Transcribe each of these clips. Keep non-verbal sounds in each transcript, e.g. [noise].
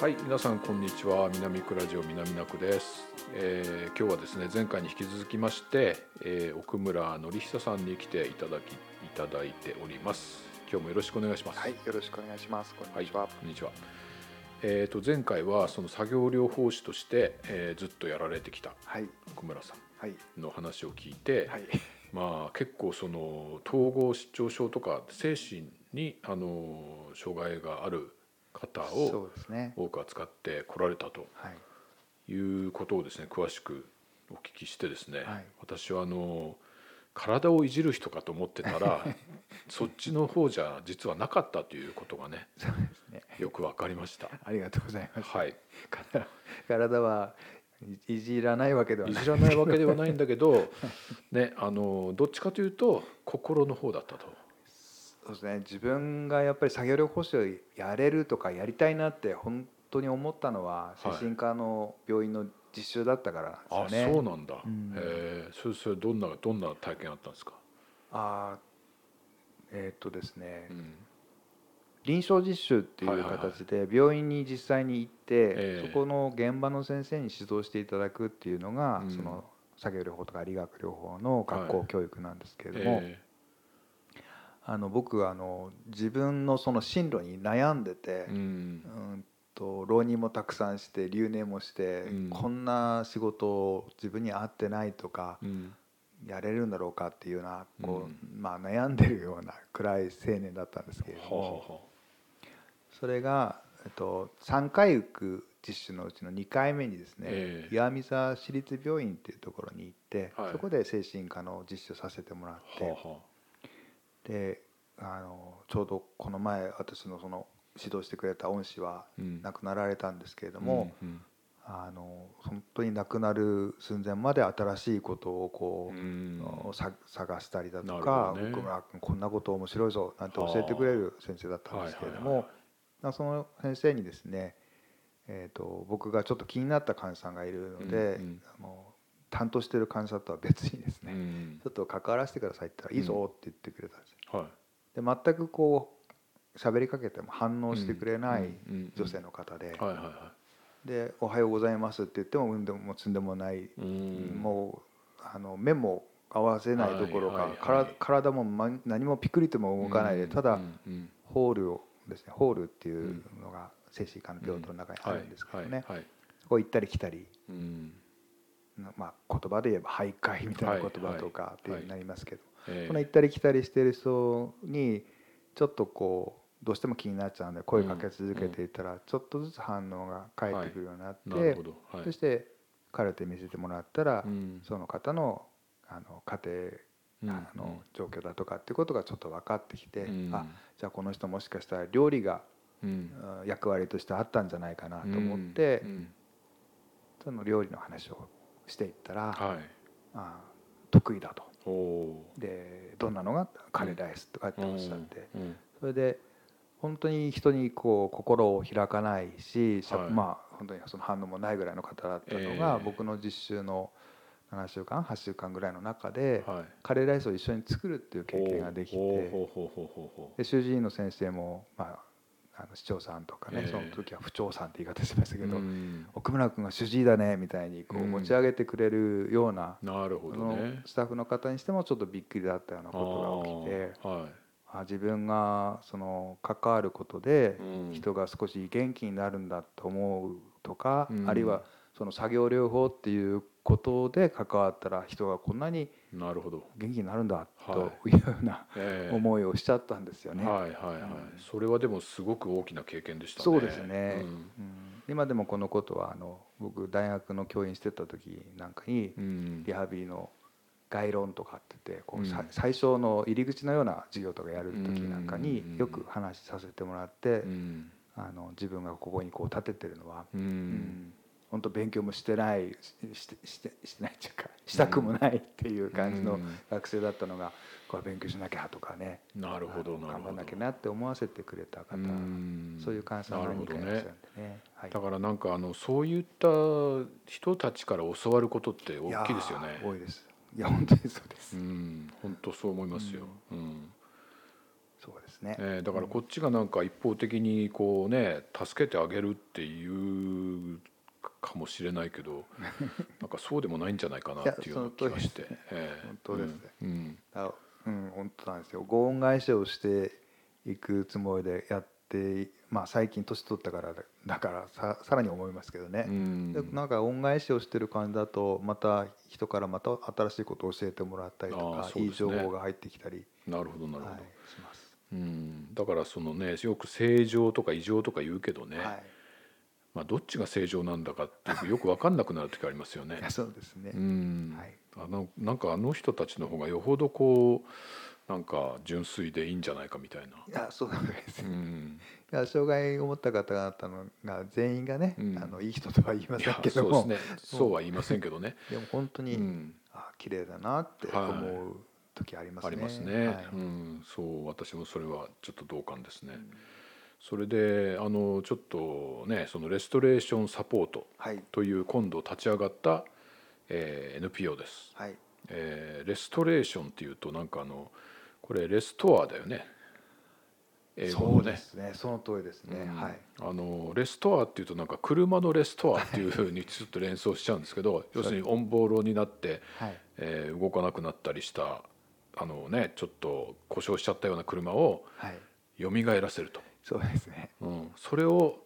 はい、皆さんこんにちは。南区ラジオ南区です、えー今日はですね、前回に引き続きまして、えー奥村則久さんに来ていただきいただいております。今日もよろしくお願いします。はい、よろしくお願いします。こんにちは。こんにちは。えっ、と前回はその作業療法士として、えーずっとやられてきたはい、奥村さはい、んの話を聞いて、はい、まあ結構その統合失調症とか精神にあの障害がある方そを。多く扱ってこられたとはい、いうことをですね詳しくお聞きしてですね、はい私はあの体をいじる人かと思ってたら [laughs] そっちの方じゃ実はなかったということがねね。よく分かりました。ありがとうございます。はい、体体はいいじらないわけではいない。じらないわけではないんだけど、[laughs] ね、あのどっちかというと心の方だったと。そうですね。自分がやっぱり作業療法士をやれるとかやりたいなって本当に思ったのははい精神科の病院の実習だったからあなんですよね。そうなんだ。うんへえ、それそれどんなどんな体験あったんですか？あーえーっとですね。うん、臨床実習っていう形で病院に実際に行って、ええそこの現場の先生に指導していただくっていうのが、うんその作業療法とか理学療法の学校教育なんですけれども、えあの僕はあの自分のその進路に悩んでてえ、うん。う、んと浪人もたくさんして留年もして、うん。こんな仕事自分に合ってないとか、うん、やれるんだろうかっていうようなこう、うまあ、悩んでるような暗い青年だったんですけれども。それが、えっと、3回受く実習のうちの2回目にですね、ええ。岩見沢市立病院っていうところに行って、はい。そこで精神科の実習させてもらって、あはあはであのちょうどこの前私のその指導してくれた恩師はうん。亡くなられたんですけれどあも、うんあの本当に亡くなる寸前まで新しいことをこう、探したりだとかね。こんなこと面白いぞなんて教えてくれる先生だったんですけれどもはいはいその先生にですね、えー、と僕がちょっと気になった患者さんがいるので、うんうん。あの担当してる患者さんとは別にですね、うん。ちょっと関わらせてくださいって言ったら「いいぞ」って言ってくれたんですよ。はい。で全くこう喋りかけても反応してくれない女性の方で。はいはいは「でおはようございます」って言ってもうんでもつんでもない。いうん。もうあの目も合わせないどころか、はいはいはい。から体もま何もピクリとも動かないで、うんただ、ホールをですねホールっていうのが精神科の病棟の中にあるんですけどね、はいはいそこ行ったり来たり、うんまあ、言葉で言えば徘徊みたいな言葉とかってはいなりますけど、ええ。この行ったり来たりしてる人にちょっとこうどうしても気になっちゃうんで声かけ続けていったら、ちょっとずつ反応が返ってくるようになって、そしてカルテ見せてもらったら、うん。その方のあの家庭あの状況だとかっていうことがちょっと分かってきて、うん。あじゃあこの人もしかしたら料理が役割としてあったんじゃないかなと思って、うん。その料理の話をしていったら、はい。あ得意だと。でどんなのがカレーライスとかっておっしゃって、うん。それで本当に人にこう心を開かないし、はい。まあ本当にその反応もないぐらいの方だったのが、ええ。僕の実習の7週間8週間ぐらいの中で、はい。カレーライスを一緒に作るっていう経験ができて。で主治医の先生も、まあ、あの市長さんとかね、ええ。その時は府長さんって言い方しましたけど、うん。奥村君が主治医だねみたいにこううん。持ち上げてくれるような、なるほどね。スタッフの方にしてもちょっとびっくりだったようなことが起きてあーはい。あ自分がその関わることでうん。人が少し元気になるんだと思うとか、うん。あるいはその作業療法っていうことで関わったら人がこんなになるほど。元気になるんだとはい。いうようなええ。思いをしちゃったんですよね。はいはいはい。うん。それはでもすごく大きな経験でしたね。そうですね、うん。うん。今でもこのことはあの僕大学の教員してた時なんかにうん。リハビリの概論とかって言ってこう、最初の入り口のような授業とかやる時なんかにうんよく話させてもらって、うん。あの自分がここにこう立ててるのは、ううんん本当勉強もしてないししてしてしてないっていうかしたくもないっていう感じのうん。学生だったのがこれ勉強しなきゃとかね。なるほど頑張んなきゃなって思わせてくれた方うん。そういう患者さん何人かいらっしゃるんでね。はい。だからなんかあのそういった人たちから教わることって大きいですよね。多いです。いや本当にそうです、うん。本当そう思いますよ。うん。そうですですね、えーだからこっちがなんか一方的にこうね助けてあげるっていうかもしれないけど [laughs] なんかそうでもないんじゃないかなっていう気がして。本当ですね。うん。あうん本当なんですよ。ご恩返しをしていくつもりでやってまあ最近年取ったからだだからささらに思いますけどね、うん。でなんか恩返しをしてる感じだとまた人からまた新しいことを教えてもらったりとか、いいあーそうですね。情報が入ってきたり、なるほどなるほど、はい、します。うん、だからそのねよく正常とか異常とか言うけどね、はいまあ、どっちが正常なんだかってよく分かんなくなる時ありますよね。[laughs] そうですね、うん。はい。あのなんかあの人たちの方がよほどこうなんか純粋でいいんじゃないかみたいな。いやそうなんですよ、いうん、や障害を持った方々のが全員がね、うん。あのいい人とは言いませんけども。そうですね。[laughs] そうは言いませんけどね。でも本当に、うん、あ綺麗だなってはい。思う時ありますね。ありますね、はい。うん、そう私もそれはちょっと同感ですね。それであのちょっとねそのレストレーションサポートはい。という今度立ち上がった、えー NPO です。はい。えーレストレーションっていうとなんかあのこれレストアだよね。英語そうですね。その通りですね、うん。はい。あのレストアっていうとなんか車のレストアっていうふうにちょっと連想しちゃうんですけど要するにオンボロになって、はい。えー動かなくなったりしたあのねちょっと故障しちゃったような車をはい。蘇らせると、そうですね。うん、それを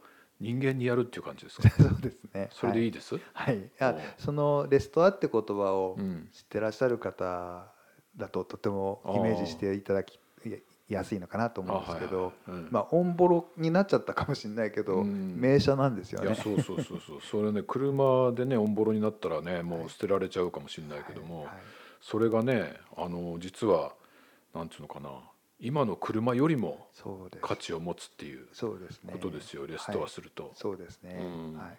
人間にやるっていう感じですか？[laughs] そうですね。それでいいでです、はい、い。やおう。そのレストアって言葉をうん。知ってらっしゃる方だととてもイメージしていただきやすいのかなと思うんですけど、あはいはい。うん。まあオンボロになっちゃったかもしれないけど、うん。名車なんですよね。そうそうそうそう。それね車でねオンボロになったらねもう捨てられちゃうかもしれないけども、はいはいそれがねあの実はなんていうのかな今の車よりも価値を持つっていうことですよ、レストアすると。そうですね、うん。はい、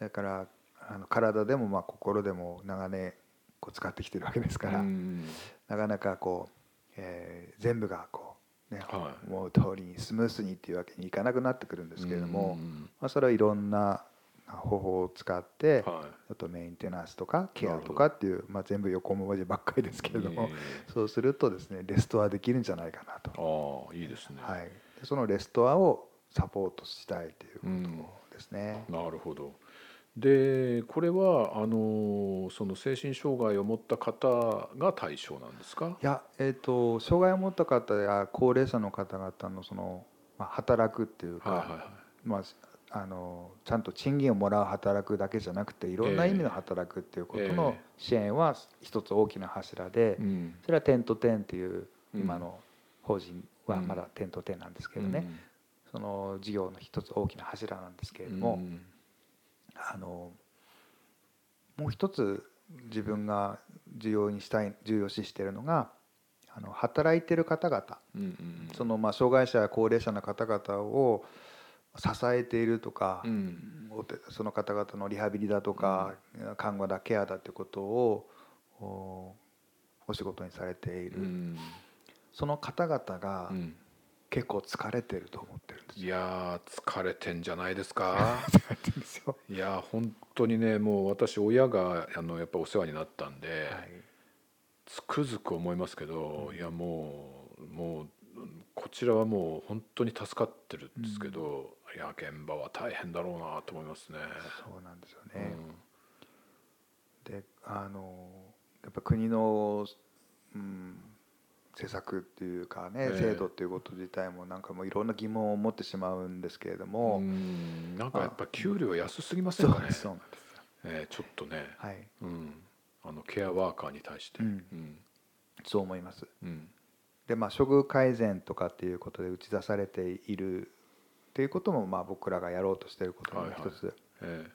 だからあの体でもまあ心でも長年こう使ってきてるわけですから、うん。なかなかこう、えー全部がこう、ねは思う通りにスムースにっていうわけにいかなくなってくるんですけれども、うん。まあ、それはいろんな方法を使って、はあとメンテナンスとかケアとかっていう、まあ、全部横文字ばっかりですけれども、え [laughs] そうするとですねレストアできるんじゃないかなと、ああいいですね。はい、でそのレストアをサポートしたいということですね。なるほど。でこれはあのその精神障害を持った方が対象なんですか？いや、えー、と障害を持った方や高齢者の方々のその、まあ、働くっていうか、はいはいはい。まあ、あのちゃんと賃金をもらう働くだけじゃなくていろんな意味の働くっていうことのええ。支援は一つ大きな柱で、うん。それは「点と点」っていううん。今の法人はまだ点と点なんですけどね、その事業の一つ大きな柱なんですけれども、うん。あのもう一つ自分が重要にしたい重要視しているのがあの働いてる方々。そのまあ障害者や高齢者の方々を支えているとか、うん。その方々のリハビリだとか、看護だケアだということをおお仕事にされている、うん。その方々がうん。結構疲れてると思ってるんですよ。いやー疲れてんじゃないですか。[laughs] いやー本当にねもう私親があのやっぱお世話になったんで、はい。つくづく思いますけど、いやもうもうこちらはもう本当に助かってるんですけど、いや現場は大変だろうなと思いますね。そうなんですよね。であのやっぱ国の、うん、施策っていうかね、ええ。制度っていうこと自体もなんかもういろんな疑問を持ってしまうんですけれどうも、ん。なんかやっぱ給料安すぎませんかね。そえーちょっとね、はい。うん、あのケアワーカーに対して、うん。うん。そう思います。うん。でまあ処遇改善とかっていうことで打ち出されているっていうこともまあ僕らがやろうとしていることの一つ、え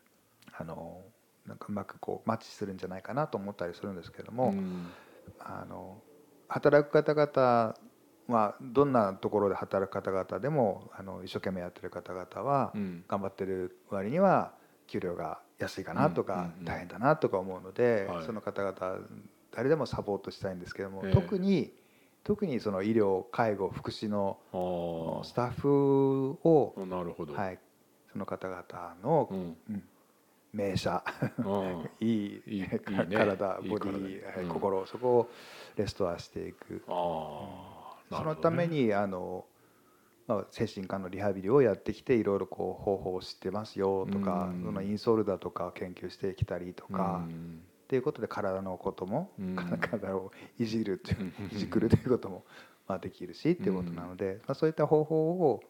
あのなんかうまくこうマッチするんじゃないかなと思ったりするんですけれどーも、うん。あの働く方々はどんなところで働く方々でもあの一生懸命やってる方々はうん。頑張ってる割には給料が安いかなとか大変だなとか思うのではい。その方々誰でもサポートしたいんですけどもええ。特に特にその医療介護福祉のあスタッフをあなるほど、はいその方々のうん。うん名車。あ [laughs] いいいいいいね。[laughs] 体いいボディ体うんはい心そこをレストアしていく。あそのためにあのまあ、精神科のリハビリをやってきていろいろこう方法を知ってますよとか、うん。そのインソールだとか研究してきたりとか、っうんていうことで体のことも、うん。体をいじるっていううん。いじくるということもまあできるしっていうことなので、まあ、そういった方法を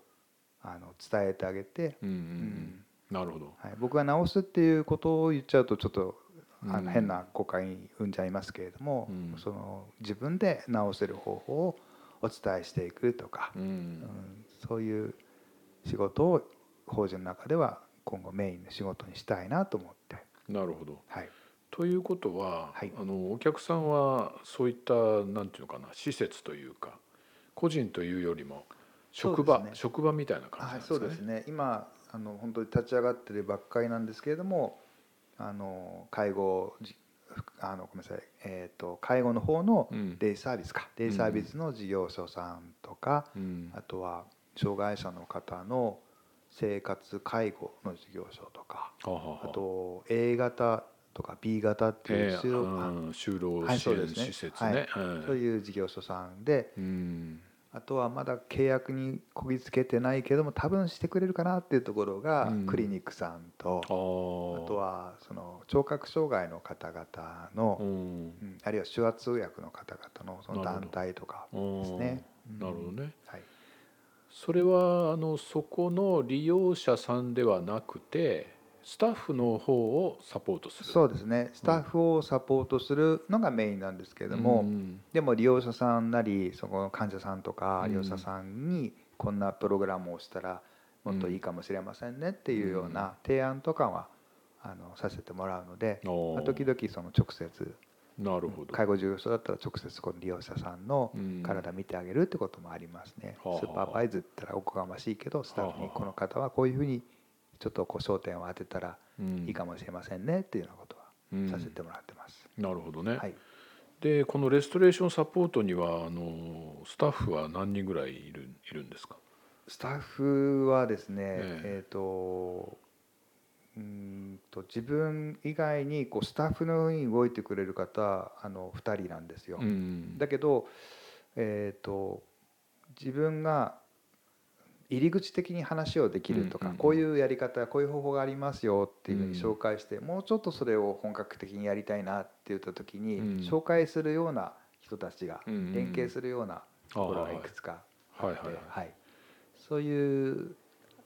あの伝えてあげて、うんうんうん。うん。なるほど。はい、僕が治すっていうことを言っちゃうとちょっとあうん。の変な誤解に生んじゃいますけれども、うん。その自分で治せる方法をお伝えしていくとか、うん。うん。そういう仕事を法人の中では今後メインの仕事にしたいなと思って、なるほど。はい、ということは、はい。あのお客さんはそういったなんていうのかな施設というか個人というよりも職場、ね。職場みたいな感じなですかね。そうですね。今あの本当に立ち上がってるばっかりなんですけれどもあの介護じあのごめんなさい、えー、と介護の方のうん。デイサービスか、デイサービスの事業所さんとか、うん。あとは障害者の方の生活介護の事業所とかはあはあはあと A 型とか B 型っていうえー就労うん就労はい支援そうですね。施設ね。うん。そういう事業所さんでうん。あとはまだ契約にこぎつけてないけども多分してくれるかなっていうところがうん。クリニックさんと、あとはその聴覚障害の方々の、あるいは手話通訳の方々のその団体とかですね。なるほどね。はい、それはあのそこの利用者さんではなくてスタッフの方をサポートする。そうですね。スタッフをサポートするのがメインなんですけれども、うんでも利用者さんなりそこの患者さんとかうん。利用者さんにこんなプログラムをしたらもっといいかもしれませんねっていうような提案とかはあのさせてもらうので、まあ時々その直接なるほど。介護事業所だったら直接この利用者さんのうん。体見てあげるってこともありますね。はあはあ。スーパーバイズって言ったらおこがましいけどスタッフにこの方はこういうふうにちょっとこう焦点を当てたらうんいいかもしれませんねっていうようなことはうんさせてもらってます。なるほどね。はい、でこのレストレーションサポートにはあのスタッフは何人ぐらいいるいるんですか？スタッフはですね、ええっ、とうーんと自分以外にこうスタッフのように動いてくれる方あの2人なんですよ。うんだけど、えー、と自分が入り口的に話をできるとか、こういうやり方こういう方法がありますよっていうふうにうん。紹介して、もうちょっとそれを本格的にやりたいなって言った時に、うん。紹介するような人たちが連携するようなところがいくつかあって、そういう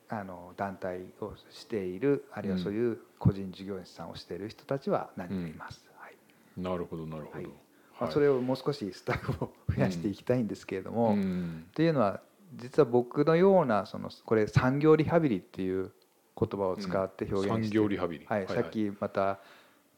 あの団体をしているあるいはそういう個人事業主さんをしている人たちは何人もいます。はい。なるほどなるほど。それをもう少しスタッフを増やしていきたいんですけれども、うん。っていうのは実は僕のようなそのこれ産業リハビリっていう言葉を使って表現産して、業リハビリ。はいさっきまた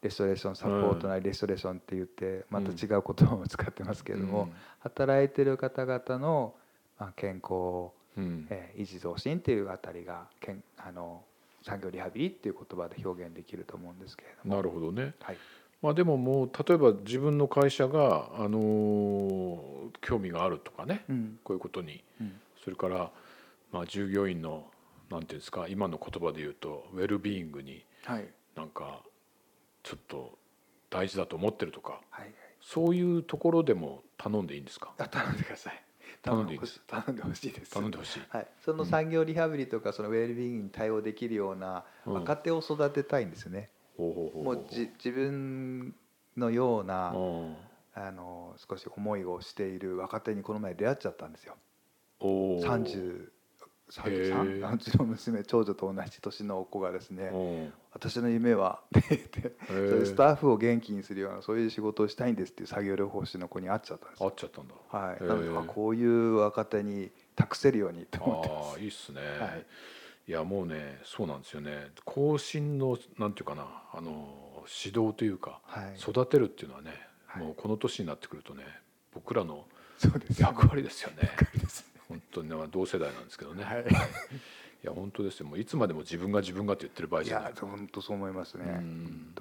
レストレーションサポートなりレストレーションって言ってまた違う言葉を使ってますけれども、働いてる方々のまあ健康、うん。えー維持増進っていうあたりがけんあの産業リハビリっていう言葉で表現できると思うんですけれども。なるほどね。はい。まあでももう例えば自分の会社があのー興味があるとかね、うん。こういうことにうんそれからまあ従業員のなんていうんですか今の言葉で言うとウェルビーイングにはいなんかちょっと大事だと思ってるとかはいはいそういうところでも頼んでいいんですか？あ頼んでください。頼んでいいです頼んでほしいです。頼んでほしい。はい、その産業リハビリとかそのウェルビーイングに対応できるようなうん若手を育てたいんですよね。ほうほうほうほもうじ自分のようなうんあの少し思いをしている若手にこの前出会っちゃったんですよ。おー。30 33へー。あうちの娘長女と同じ年の子がですねうん「私の夢は」って言ってスタッフを元気にするようなそういう仕事をしたいんですっていう作業療法士の子に会っちゃったんですよ。合っちゃったんだ。はい、なのであこういう若手に託せるようにと思ってます。ああ。いいっすね、はい。い、やもうねそうなんですよね。後進のなんていうかなあの指導というかはい、育てるっていうのはね、はい。もうこの年になってくるとね僕らの役割ですよね。役割です。ね本当にねまあ同世代なんですけどね、はい。[laughs] い、や本当ですよ。もういつまでも自分が自分がって言ってる場合いじゃない。や本当そう思いますね。うん。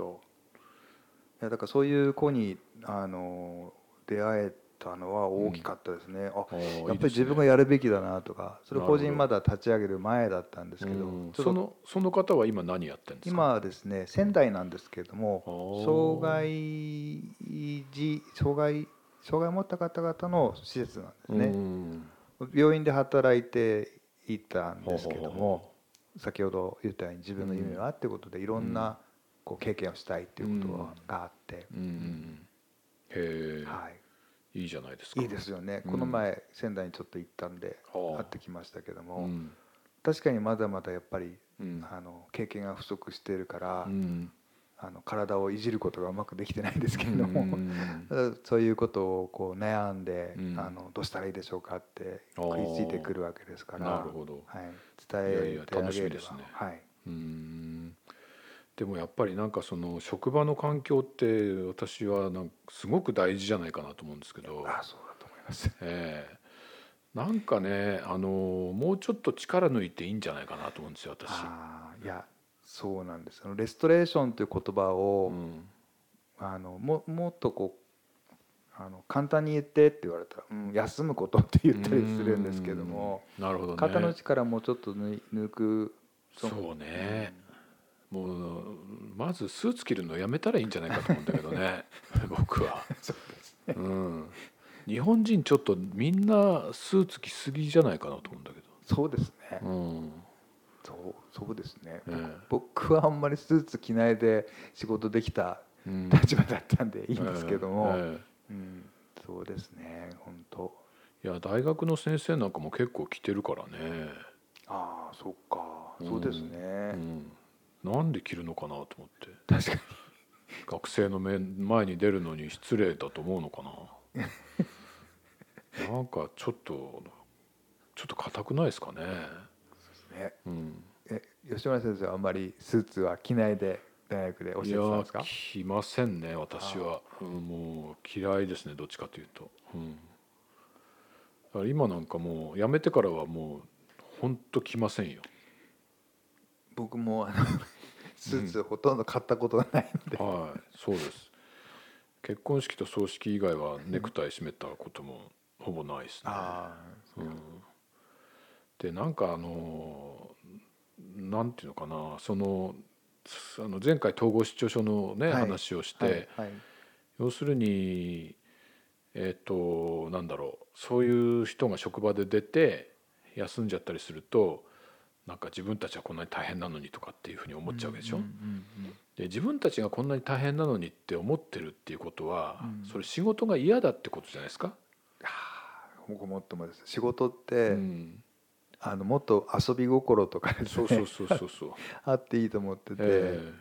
いやだからそういう子にあの出会えたのは大きかったですね。ああーやっぱり自分がやるべきだなとかそれ個人まだ立ち上げる前だったんですけど、うそのその方は今何やってるんですか？今はですね仙台なんですけれども障害児障害障害を持った方々の施設なんですね。うん病院で働いて行ったんですけども先ほど言ったように自分の夢はっていうことでいろんなこう経験をしたいっていうことがあって、はい、いいじゃないですか。いいですよね、うん。この前仙台にちょっと行ったんではあ会ってきましたけども、うん。確かにまだまだやっぱりうん。あの経験が不足しているから、うんあの体をいじることがうまくできてないんですけれども、うん。[laughs] そういうことをこう悩んで、うん。あのどうしたらいいでしょうかって食いついてくるわけですからなるほど。はい、伝えやてあげれば楽しみですね。はい、うん。でもやっぱりなんかその職場の環境って私はなんかすごく大事じゃないかなと思うんですけど、あそうだと思います。ええ。なんかねあのもうちょっと力抜いていいんじゃないかなと思うんですよ私。いやそうなんです。あのレストレーションという言葉を、うん。あのももっとこうあの簡単に言ってって言われたら、うん、休むことって言ったりするんですけども、うんなるほどね。肩の力もうちょっと抜くそうね、もうまずスーツ着るのやめたらいいんじゃないかと思うんだけどね。[laughs] 僕は、そうですね。うん、日本人ちょっとみんなスーツ着すぎじゃないかなと思うんだけそうですね、ど、うんそうそうですね、ええ。僕はあんまりスーツ着ないで仕事できたうん。立場だったんでいいんですけども、ええうん、そうですね本当。いや大学の先生なんかも結構着てるからね、ああそっか。そうですね、うん、なんで着るのかなと思って。確かに。学生の目前に出るのに失礼だと思うのかな。[laughs] なんかちょっとちょっと硬くないですかね、ね。うん、え吉村先生はあんまりスーツは着ないで大学で教えてたんですか？着ませんね私は、うん、もう嫌いですねどっちかというと、うん、だから今なんかもう辞めてからはもう本当着ませんよ。僕もあのスーツほとんど買ったことがないので、はいそうです。結婚式と葬式以外はネクタイ締めたこともほぼないですね。あうん、でなんかあのなんていうのかなそのあの前回統合失調症のね、はい。話をして、あはいはい。要するにえっ、となんだろうそういう人が職場で出て休んじゃったりするとなんか自分たちはこんなに大変なのにとかっていうふうに思っちゃうわけでしょ。うんうんで自分たちがこんなに大変なのにって思ってるっていうことは、うん。それ仕事が嫌だってことじゃないですか。僕もっともです。仕事って、うん、あのもっと遊び心とかですねそうそうそうそうそう。[laughs] あっていいと思ってて、え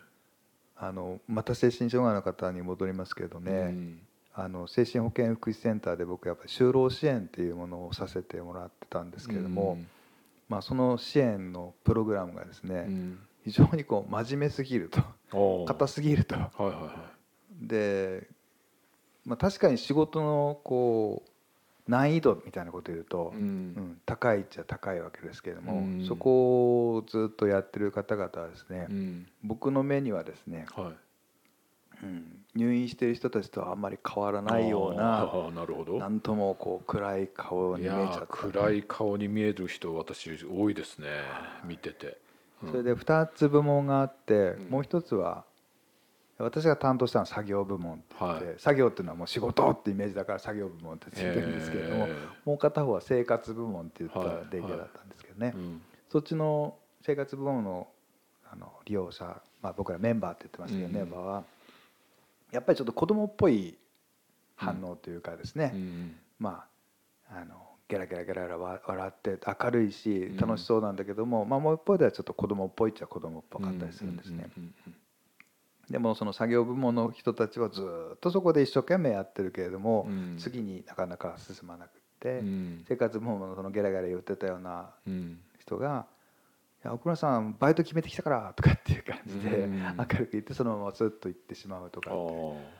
あのまた精神障害の方に戻りますけどえね、うん。あの精神保健福祉センターで僕やっぱり就労支援っていうものをさせてもらってたんですけれども、まあ、その支援のプログラムがですね、うん。非常にこう真面目すぎるとうん、硬すぎると。はいはいはで、まあ、確かに仕事のこう難易度みたいなことを言うと、い。ううんん高いっちゃ高いわけですけれども、うんそこをずっとやってる方々はですね、うん僕の目にはですね、はい。うん入院している人たちとはあんまり変わらないようななるほど。なんともこう暗い顔いに見えちゃった暗い顔に見える人私多いですね見てて。うんそれで2つ部門があって、うんもう一つは私が担当したのは作業部門って言って、はい。作業っていうのはもう仕事ってイメージだから作業部門ってついてるんですけれども、えもう片方は生活部門って言ったはいデイケだったんですけどね、ーうん。そっちの生活部門のあの利用者、まあ、僕らメンバーって言ってますけど、うん。メンバーはやっぱりちょっと子供っぽい反応というかですね、うん。まああのゲラゲラゲラゲラわ笑って明るいしうん。楽しそうなんだけども、まあ、もう一方ではちょっと子供っぽいっちゃ子供っぽかったりするんですね。うんうんうんでもその作業部門の人たちはずっとそこで一生懸命やってるけれども、うん。次になかなか進まなくって、うん。生活部門のそのゲラゲラ言ってたようなうん。人が「いや奥村さんバイト決めてきたから」とかっていう感じでうん。明るく言ってそのままスッと行ってしまうとかあって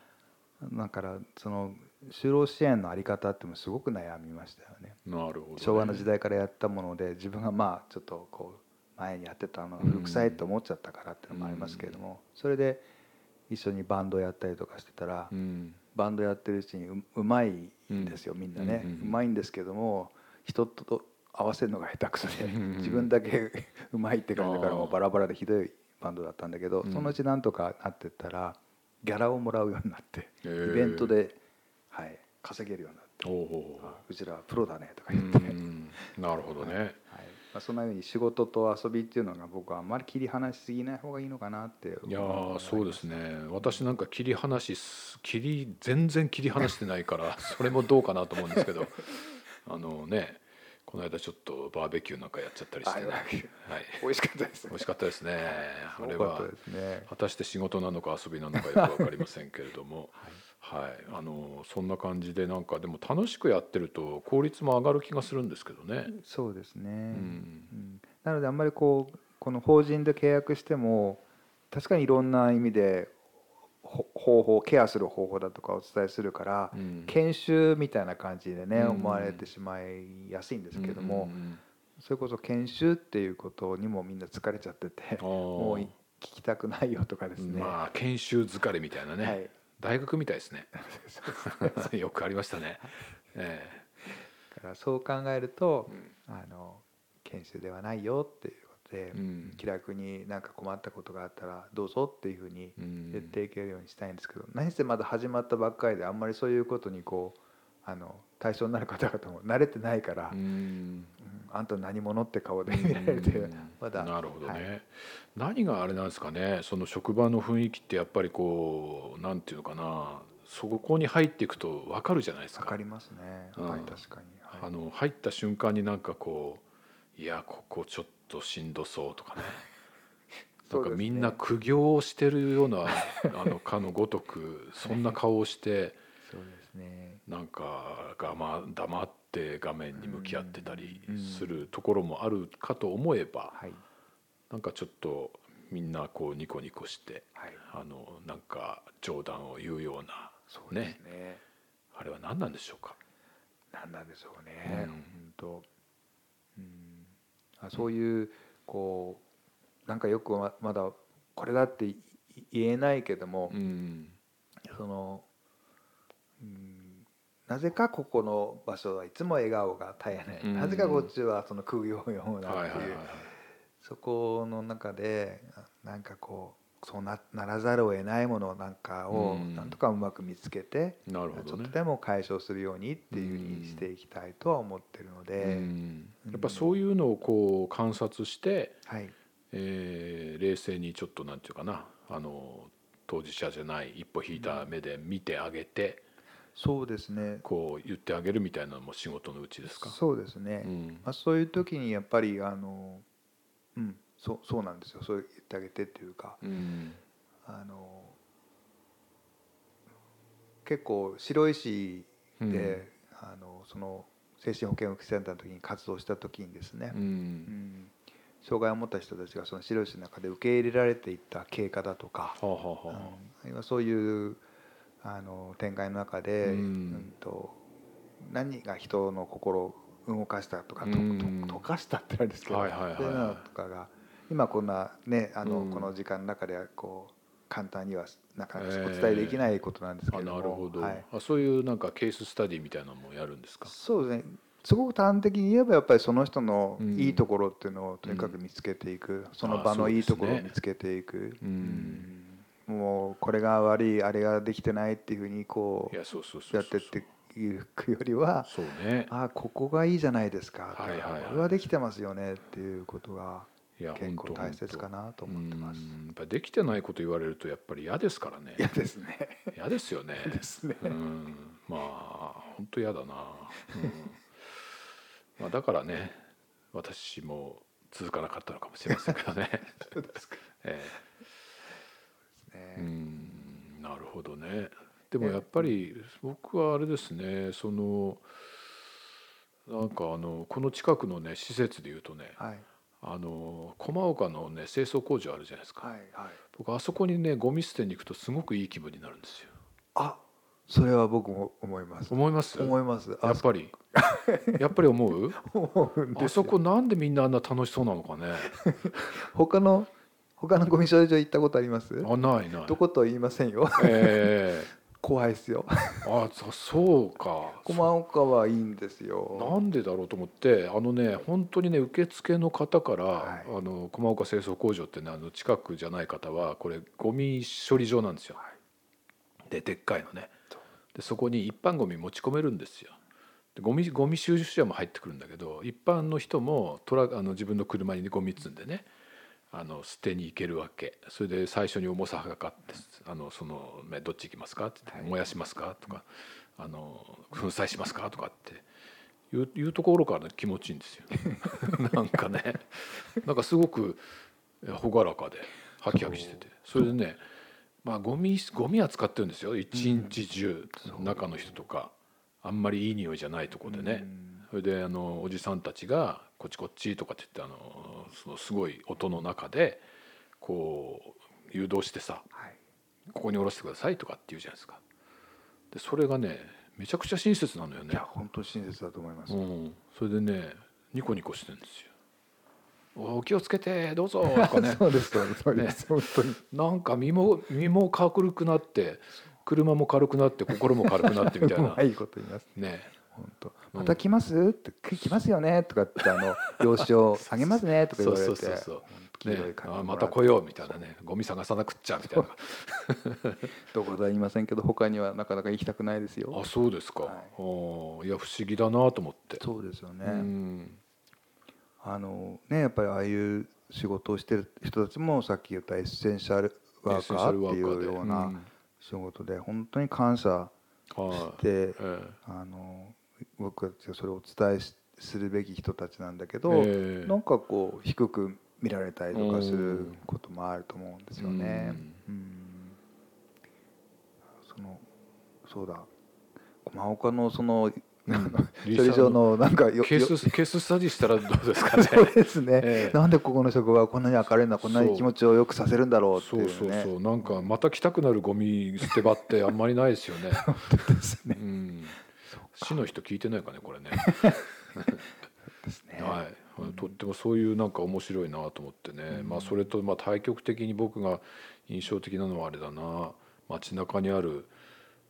だからその就労支援のあり方ってもすごく悩みましたよね。ーなるほどね。昭和の時代からやったもので自分がまあちょっとこう前にやってたのが古臭いと思っちゃったからっていうのもありますけれどもそれで一緒にバンドやったりとかしてたらうん。バンドやってるうちにううまいんですよみんなね。うんうんうん。うまいんですけども人と合わせるのが下手くそでうん自分だけ [laughs] うまいって感じだからもうバラバラでひどいバンドだったんだけどうん。そのうちなんとかなってったらギャラをもらうようになってイベントではい稼げるようになってうちらはプロだねとかう言って、んなるほどね。はい、まあ、そんなように仕事と遊びっていうのが僕はあんまり切り離しすぎない方がいいのかなっていやーそうですね。私なんか切り離しす切り全然切り離してないから [laughs] それもどうかなと思うんですけど。あのねこの間ちょっとバーベキューなんかやっちゃったりして。ね、はい、美味しかったですね。美味しかったですね。あれは果たして仕事なのか遊びなのかよく分かりませんけれども。[laughs] はい、あのそんな感じでなんかでも楽しくやってると効率も上がる気がするんですけどね。そうですね、うん。うん。なのであんまりこうこの法人で契約しても確かにいろんな意味でほ方法ケアする方法だとかお伝えするから、うん。研修みたいな感じでね、うん。思われてしまいやすいんですけども、うんそれこそ研修っていうことにもみんな疲れちゃっててうんもうい聞きたくないよとかですね。まあ研修疲れみたいなね、はい大学みたいですね。[laughs] よくありましたね、えだからそう考えると、あの研修ではないよっていうことで、うん。気楽になんか困ったことがあったらどうぞっていうふうにえうん。言っていけるようにしたいんですけど、何せまだ始まったばっかりであんまりそういうことにこうあの対象になる方々も [laughs] 慣れてないから、ううんんあんた何者って顔で見られてうん [laughs] まだなるほどね、はい。何があれなんですかね？その職場の雰囲気ってやっぱりこうなんていうのかな？そこに入っていくと分かるじゃないですか。分かりますね、うん。はい確かに、はい。あの入った瞬間になんかこういやここちょっとしんどそうとかね。[laughs] なんかみんな苦行をしてるようなあのかのごとくそんな顔をしてそうですねなんかが、ま、黙って画面に向き合ってたりうん。するところもあるかと思えばはい。なんかちょっとみんなこうニコニコしてはい。あのなんか冗談を言うようなそうね。あれは何なんでしょうか？何なんでしょうね、うん。本当。うん。あそういうこうなんかよくままだこれだってい言えないけども、うん。その、うん、なぜかここの場所はいつも笑顔が絶えない、うん。なぜかこっちはその空ようようなはいっていうそこの中でなんかこうそうなならざるを得ないものなんかをうん。なんとかうまく見つけて、なるほどね。ちょっと。でも解消するようにっていうふうにしていきたいとは思ってるので、うん。やっぱそういうのをこう観察して、はい。えー冷静にちょっとなんていうかな。あの当事者じゃない一歩引いた目で見てあげて、そうですね。こう言ってあげるみたいなのも仕事のうちですか？そうですね、うん。まあ、そういう時にやっぱりあのうんそうそうなんですよ。そう言ってあげてっていうか。うん。あの結構白石で、あのその精神保健福祉センターの時に活動した時にですね、ううん。ん障害を持った人たちがその白石の中で受け入れられていった経過だとか、はあはあそういうあの展開の中で、うん。うんと何が人の心を動かしたとか、とうん。と溶かしたってあれですけど、はいはいそうい。うのとかが今こんなねあの、うん。この時間の中ではこう簡単にはなかなかえーお伝えできないことなんですけども、なるほど、はい、あそういうなんかケーススタディみたいなのもやるんですか？そうですね。すごく端的に言えばやっぱりその人のうん。いいところっていうのをとにかく見つけていく、その場のいいところを見つけていく、うん。うんもうこれが悪いあれができてないっていうふうにこうやってっていくよりはそうね。あここがいいじゃないですかはいはいはいこれはできてますよねっていうことが結構大切かなと思ってます。うんやっぱりできてないこと言われるとやっぱり嫌ですからね。嫌ですね。嫌ですよね。ですねうん、まあ本当嫌だな。うん、まあだからね、私も続かなかったのかもしれませんけどね。[laughs] そうですか [laughs] ええうねん、なるほどね。でもやっぱり僕はあれですね、そのなんかあのこの近くのね施設でいうとね、はいあの駒岡のね清掃工場あるじゃないですか。はいはい。僕あそこにねゴミ捨てに行くとすごくいい気分になるんですよ。あそれは僕も思います。思います？思います。やっぱり？[laughs] やっぱり思う？あそこなんでみんなあんな楽しそうなのかね。[laughs] 他の他のゴミ処理場行ったことあります？あないない。どことは言いませんよ。え [laughs] 怖いですよ。えあそそうか。駒岡はいいんですよ。なんでだろうと思ってあのね本当にね受付の方から、はいあの駒岡清掃工場ってねあの近くじゃない方はこれゴミ処理場なんですよ。ででっかいのねでそこに一般ゴミ持ち込めるんですよ。でゴミゴミ収集車も入ってくるんだけど一般の人もトラあの自分の車にゴミ積んでねあの捨てに行けるわけ。それで最初に重さがかって「あのそのねどっち行きますか?」って燃やしますか?」とか「あの粉砕しますか?」とかっていういうところから気持ちいいんですよ。[laughs] なんかね。なんかすごく朗らかでハキハキしてて。それでねまあゴミゴミ扱ってるんですよ。一日中、中の人とか。あんまりいい匂いじゃないところでね、それであのおじさんたちが「こっちこっち」とかって言ってあのそのすごい音の中でこう誘導してさはい「ここに下ろしてください」とかって言うじゃないですか。でそれがねめちゃくちゃ親切なのよね。いや。本当親切だと思います、うん、それでねニコニコしてるんですよ。お気をつけてどうぞ [laughs] とかね。そうですそうですそうです、本当に。なんか身も身も軽くなって車も軽くなって心も軽くなってみたい [laughs] うなまいこと言います。ね本当。うん。また来ますって「来ますよね」とかってあの用紙を下げますね？とか言われて。そうそうそうそう。ねあまた来ようみたいなね。ゴミ探さなくっちゃみたいな。[laughs] どこだ言いませんけど他にはなかなか行きたくないですよ。あそうですか、はい。いや不思議だなと思って。そうですよね、うん。あのねやっぱりああいう仕事をしてる人たちもさっき言ったエッセンシャルワーカーっていうような仕事で本当に感謝はい。して、ええ。あの僕たちがそれをお伝えしするべき人たちなんだけど、ええ。なんかこう低く見られたりとかすることもあると思うんですよね。うん。そのそうだ。駒岡のその、処理場のなんかよケーよスケーススタディしたらどうですかね。[laughs] そうですね、ええ。なんでここの職場はこんなに明るいのはこんなに気持ちをよくさせるんだろうってそいううねそうそう。なんかまた来たくなるゴミ捨て場ってあんまりないですよね。[laughs] ですね。うん市の人聞いてないかねこれね。ですね。はい、とってもそういうなんか面白いなと思ってね、まあそれとまあ対極的に僕が印象的なのはあれだな。街中にある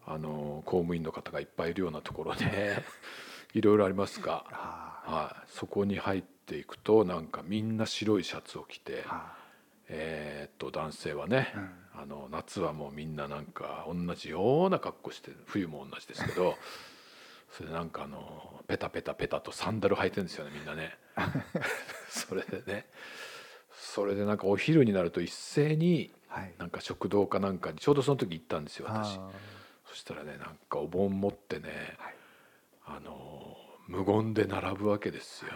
あの公務員の方がいっぱいいるようなところで [laughs] いろいろありますが、ははい、そこに入っていくとなんかみんな白いシャツを着て、えーっと男性はね、うん。あの夏はもうみんななんか同じような格好してる。冬も同じですけど [laughs] それでなんかあのペタペタペタとサンダル履いてるんですよねみんなね。[laughs] それでね。それでなんかお昼になると一斉になんか食堂かなんかにちょうどその時行ったんですよ私。あそしたらねなんかお盆持ってねあの無言で並ぶわけですよ。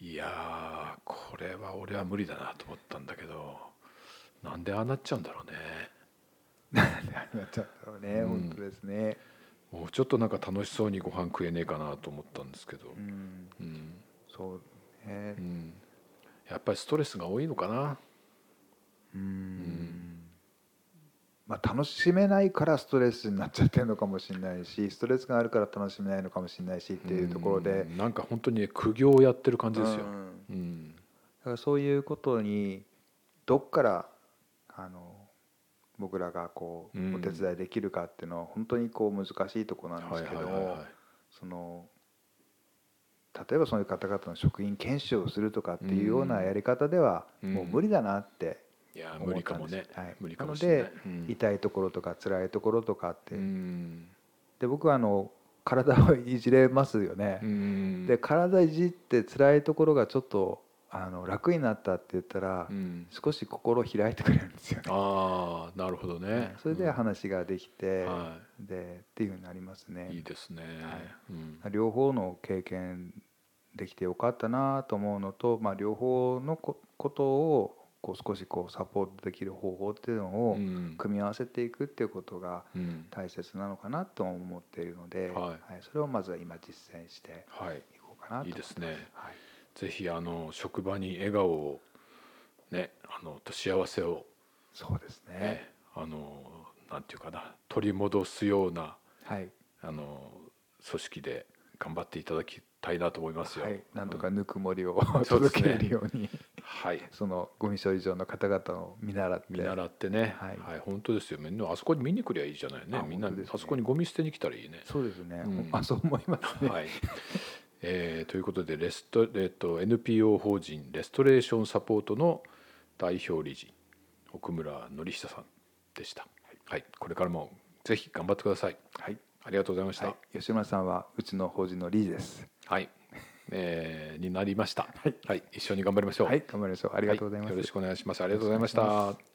いやーこれは俺は無理だなと思ったんだけどなんでああなっちゃうんだろうね。[laughs] なっちゃうんだろうね、うん。本当ですねもうちょっとなんか楽しそうにご飯食えねえかなと思ったんですけど。う、ん。うん。そうね。うん、やっぱりストレスが多いのかな。うん。まあ楽しめないからストレスになっちゃってるのかもしれないしストレスがあるから楽しめないのかもしれないしっていうところで。うん。なんか本当にね苦行をやってる感じですよ、うん。うん。だからそういうことにどっからあの僕らがこううん。お手伝いできるかっていうのは本当にこう難しいところなんですけどその例えばそういう方々の職員研修をするとかっていうようなやり方ではうん。もう無理だなっていや無理思ったんです。かもね、はい。無理かなので、うん。痛いところとか辛いところとかって。うん。で僕はあの体をいじれますよね。うん。で体いじって辛いところがちょっとあの楽になったって言ったら、うん。少し心を開いてくれるんですよね。ああなるほどね。それで話ができて、はでっていうふうになりますね。いいいですね、うん。両方の経験できてよかったなと思うのと、まあ、両方のこことをこう少しこうサポートできる方法っていうのをうん。組み合わせていくっていうことがうん。大切なのかなと思っているので、はい。それをまずは今実践してはい。いこうかなといいですね。はいぜひあの職場に笑顔をねあのと幸せをそうですね。ねあのなんていうかな取り戻すようなはい、あの組織で頑張っていただきたいなと思いますよ。はい、なんとかうん。ぬくもりをそうですね。届けれるようにはい。そのゴミ処理場の方々を見習って。見習ってね、ははいい、本当ですよ。みんなあそこに見に来りゃいいじゃないね。あ。みんな、あそこにゴミ捨てに来たらいいね。そうですね、うん。あそう思いますね、はい。えーということでレストえっと NPO 法人レストレーションサポートの代表理事奥村典久さんでした。はい、これからもぜひ頑張ってください。はい、ありがとうございました。はい、吉村さんはうちの法人の理事です。はい、えーになりました。はい、一緒に頑張りましょう。はい頑張りましょう。ありがとうございます、はよろしくお願いします。ありがとうございました